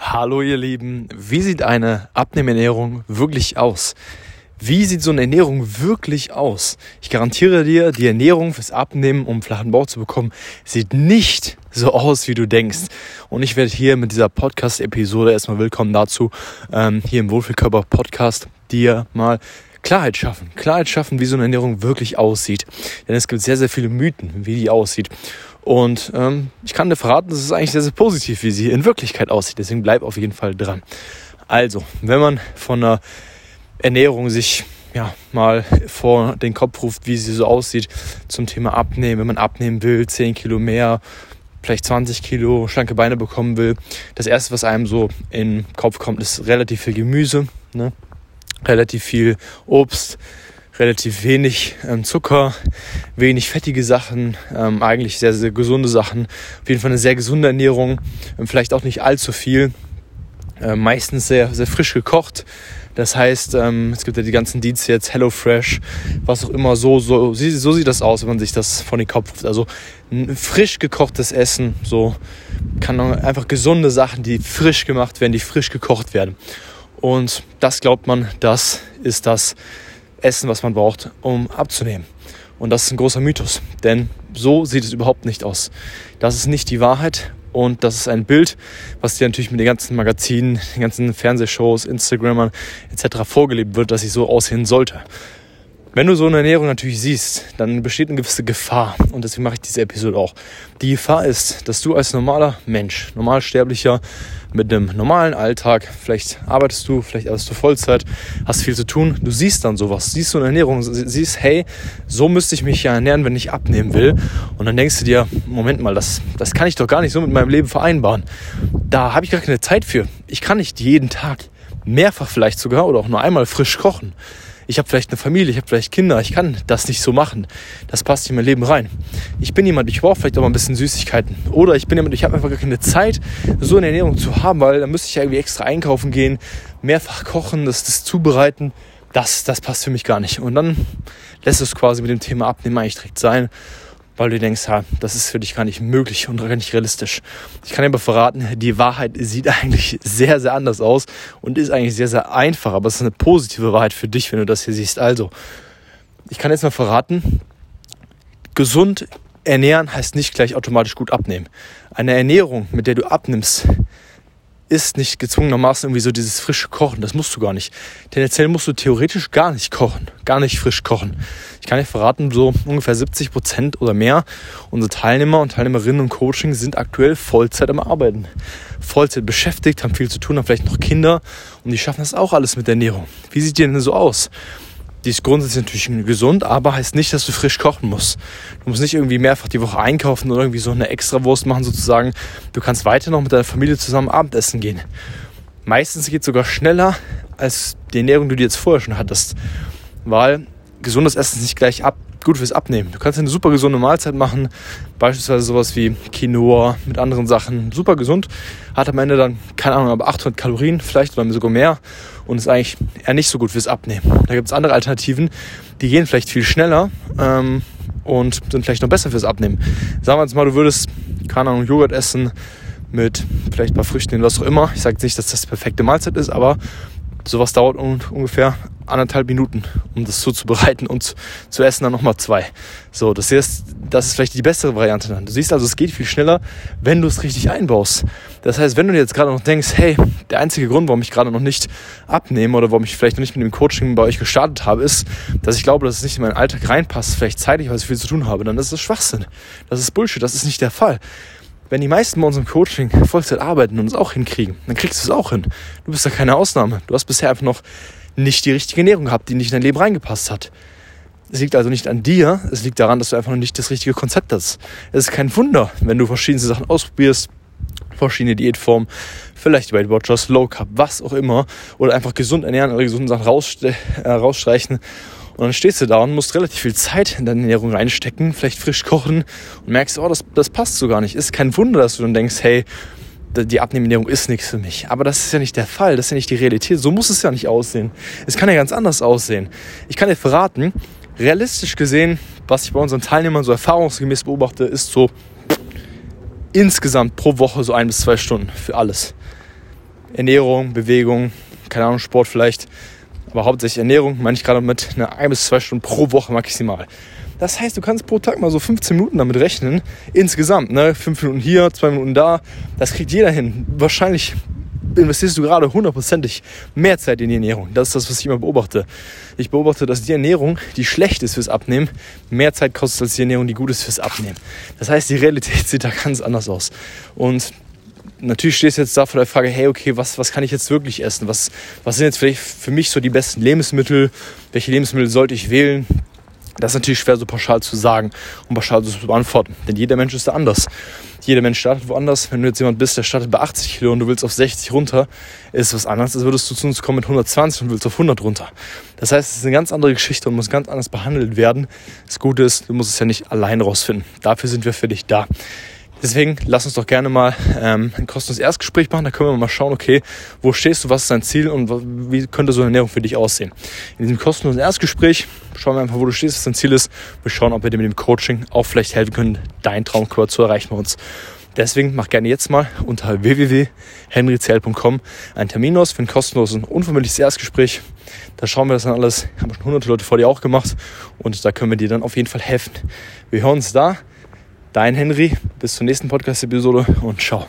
Hallo ihr Lieben, wie sieht eine Abnehmernährung wirklich aus? Wie sieht so eine Ernährung wirklich aus? Ich garantiere dir, die Ernährung fürs Abnehmen, um flachen Bauch zu bekommen, sieht nicht so aus, wie du denkst. Und ich werde hier mit dieser Podcast-Episode erstmal willkommen dazu, ähm, hier im Wohlfühlkörper-Podcast, dir mal Klarheit schaffen. Klarheit schaffen, wie so eine Ernährung wirklich aussieht. Denn es gibt sehr, sehr viele Mythen, wie die aussieht. Und ähm, ich kann dir verraten, das ist eigentlich sehr, sehr positiv, wie sie in Wirklichkeit aussieht. Deswegen bleib auf jeden Fall dran. Also, wenn man von einer Ernährung sich ja, mal vor den Kopf ruft, wie sie so aussieht zum Thema Abnehmen, wenn man abnehmen will, 10 Kilo mehr, vielleicht 20 Kilo schlanke Beine bekommen will. Das erste, was einem so in den Kopf kommt, ist relativ viel Gemüse, ne? Relativ viel Obst, relativ wenig ähm, Zucker, wenig fettige Sachen, ähm, eigentlich sehr, sehr gesunde Sachen. Auf jeden Fall eine sehr gesunde Ernährung, ähm, vielleicht auch nicht allzu viel. Äh, meistens sehr, sehr frisch gekocht. Das heißt, ähm, es gibt ja die ganzen Dienste jetzt, HelloFresh, was auch immer, so, so, so sieht das aus, wenn man sich das von den Kopf ruft. Also frisch gekochtes Essen, so kann einfach gesunde Sachen, die frisch gemacht werden, die frisch gekocht werden. Und das glaubt man, das ist das Essen, was man braucht, um abzunehmen. Und das ist ein großer Mythos, denn so sieht es überhaupt nicht aus. Das ist nicht die Wahrheit und das ist ein Bild, was dir natürlich mit den ganzen Magazinen, den ganzen Fernsehshows, Instagrammern etc. vorgelebt wird, dass sie so aussehen sollte. Wenn du so eine Ernährung natürlich siehst, dann besteht eine gewisse Gefahr und deswegen mache ich diese Episode auch. Die Gefahr ist, dass du als normaler Mensch, normalsterblicher, mit einem normalen Alltag, vielleicht arbeitest du, vielleicht arbeitest du Vollzeit, hast viel zu tun, du siehst dann sowas, siehst so eine Ernährung, siehst, hey, so müsste ich mich ja ernähren, wenn ich abnehmen will. Und dann denkst du dir, Moment mal, das, das kann ich doch gar nicht so mit meinem Leben vereinbaren. Da habe ich gar keine Zeit für. Ich kann nicht jeden Tag, mehrfach vielleicht sogar oder auch nur einmal frisch kochen ich habe vielleicht eine Familie, ich habe vielleicht Kinder, ich kann das nicht so machen. Das passt nicht in mein Leben rein. Ich bin jemand, ich brauche vielleicht auch mal ein bisschen Süßigkeiten. Oder ich bin jemand, ich habe einfach gar keine Zeit, so eine Ernährung zu haben, weil dann müsste ich ja irgendwie extra einkaufen gehen, mehrfach kochen, das, das zubereiten. Das, das passt für mich gar nicht. Und dann lässt es quasi mit dem Thema Abnehmen eigentlich direkt sein weil du denkst, ja, das ist für dich gar nicht möglich und gar nicht realistisch. Ich kann dir aber verraten, die Wahrheit sieht eigentlich sehr, sehr anders aus und ist eigentlich sehr, sehr einfach, aber es ist eine positive Wahrheit für dich, wenn du das hier siehst. Also, ich kann jetzt mal verraten, gesund ernähren heißt nicht gleich automatisch gut abnehmen. Eine Ernährung, mit der du abnimmst, ist nicht gezwungenermaßen irgendwie so dieses frische Kochen. Das musst du gar nicht. Tendenziell musst du theoretisch gar nicht kochen, gar nicht frisch kochen. Ich kann dir verraten, so ungefähr 70 Prozent oder mehr unsere Teilnehmer und Teilnehmerinnen im Coaching sind aktuell Vollzeit am Arbeiten. Vollzeit beschäftigt, haben viel zu tun, haben vielleicht noch Kinder und die schaffen das auch alles mit der Ernährung. Wie sieht die denn so aus? Die ist grundsätzlich natürlich gesund, aber heißt nicht, dass du frisch kochen musst. Du musst nicht irgendwie mehrfach die Woche einkaufen oder irgendwie so eine Extrawurst machen sozusagen. Du kannst weiter noch mit deiner Familie zusammen Abendessen gehen. Meistens geht es sogar schneller als die Ernährung, die du jetzt vorher schon hattest. Weil gesundes Essen ist nicht gleich ab, gut fürs Abnehmen. Du kannst eine super gesunde Mahlzeit machen, beispielsweise sowas wie Quinoa mit anderen Sachen. Super gesund, hat am Ende dann, keine Ahnung, aber 800 Kalorien vielleicht oder sogar mehr und ist eigentlich eher nicht so gut fürs Abnehmen. Da gibt es andere Alternativen, die gehen vielleicht viel schneller ähm, und sind vielleicht noch besser fürs Abnehmen. Sagen wir jetzt mal, du würdest, keine Ahnung, Joghurt essen mit vielleicht ein paar Früchten, was auch immer. Ich sage nicht, dass das die perfekte Mahlzeit ist, aber sowas dauert ungefähr anderthalb Minuten, um das zuzubereiten und zu essen dann nochmal zwei. So, das ist, das ist vielleicht die bessere Variante dann. Du siehst also, es geht viel schneller, wenn du es richtig einbaust. Das heißt, wenn du jetzt gerade noch denkst, hey, der einzige Grund, warum ich gerade noch nicht abnehme oder warum ich vielleicht noch nicht mit dem Coaching bei euch gestartet habe, ist, dass ich glaube, dass es nicht in meinen Alltag reinpasst, vielleicht zeitlich, weil ich viel zu tun habe, dann ist das Schwachsinn. Das ist Bullshit, das ist nicht der Fall. Wenn die meisten bei unserem Coaching Vollzeit arbeiten und es auch hinkriegen, dann kriegst du es auch hin. Du bist da keine Ausnahme. Du hast bisher einfach noch nicht die richtige Ernährung gehabt, die nicht in dein Leben reingepasst hat. Es liegt also nicht an dir, es liegt daran, dass du einfach noch nicht das richtige Konzept hast. Es ist kein Wunder, wenn du verschiedene Sachen ausprobierst, verschiedene Diätformen, vielleicht Weight Watchers, Low Carb, was auch immer, oder einfach gesund ernähren oder gesunde Sachen äh, rausstreichen. Und dann stehst du da und musst relativ viel Zeit in deine Ernährung reinstecken, vielleicht frisch kochen und merkst, oh, das, das passt so gar nicht. Ist kein Wunder, dass du dann denkst, hey, die Abnehmernährung ist nichts für mich. Aber das ist ja nicht der Fall, das ist ja nicht die Realität. So muss es ja nicht aussehen. Es kann ja ganz anders aussehen. Ich kann dir verraten, realistisch gesehen, was ich bei unseren Teilnehmern so erfahrungsgemäß beobachte, ist so insgesamt pro Woche so ein bis zwei Stunden für alles. Ernährung, Bewegung, keine Ahnung, Sport vielleicht, aber hauptsächlich Ernährung, meine ich gerade mit einer ein bis zwei Stunden pro Woche maximal. Das heißt, du kannst pro Tag mal so 15 Minuten damit rechnen. Insgesamt, ne? 5 Minuten hier, 2 Minuten da. Das kriegt jeder hin. Wahrscheinlich investierst du gerade hundertprozentig mehr Zeit in die Ernährung. Das ist das, was ich immer beobachte. Ich beobachte, dass die Ernährung, die schlecht ist fürs Abnehmen, mehr Zeit kostet als die Ernährung, die gut ist fürs Abnehmen. Das heißt, die Realität sieht da ganz anders aus. Und natürlich stehst du jetzt da vor der Frage, hey, okay, was, was kann ich jetzt wirklich essen? Was, was sind jetzt vielleicht für mich so die besten Lebensmittel? Welche Lebensmittel sollte ich wählen? Das ist natürlich schwer so pauschal zu sagen und pauschal zu beantworten, denn jeder Mensch ist da anders. Jeder Mensch startet woanders. Wenn du jetzt jemand bist, der startet bei 80 Kilo und du willst auf 60 runter, ist was anderes, als würdest du zu uns kommen mit 120 und willst auf 100 runter. Das heißt, es ist eine ganz andere Geschichte und muss ganz anders behandelt werden. Das Gute ist, du musst es ja nicht allein rausfinden. Dafür sind wir für dich da. Deswegen lass uns doch gerne mal ähm, ein kostenloses Erstgespräch machen. Da können wir mal schauen, okay, wo stehst du, was ist dein Ziel und wie könnte so eine Ernährung für dich aussehen. In diesem kostenlosen Erstgespräch schauen wir einfach, wo du stehst, was dein Ziel ist. Wir schauen, ob wir dir mit dem Coaching auch vielleicht helfen können, deinen Traumkörper zu erreichen bei uns. Deswegen mach gerne jetzt mal unter www.henryzell.com einen Termin aus für ein kostenloses, unverbindliches Erstgespräch. Da schauen wir das dann alles. Haben schon hunderte Leute vor dir auch gemacht und da können wir dir dann auf jeden Fall helfen. Wir hören uns da. Dein Henry. Bis zur nächsten Podcast-Episode und ciao.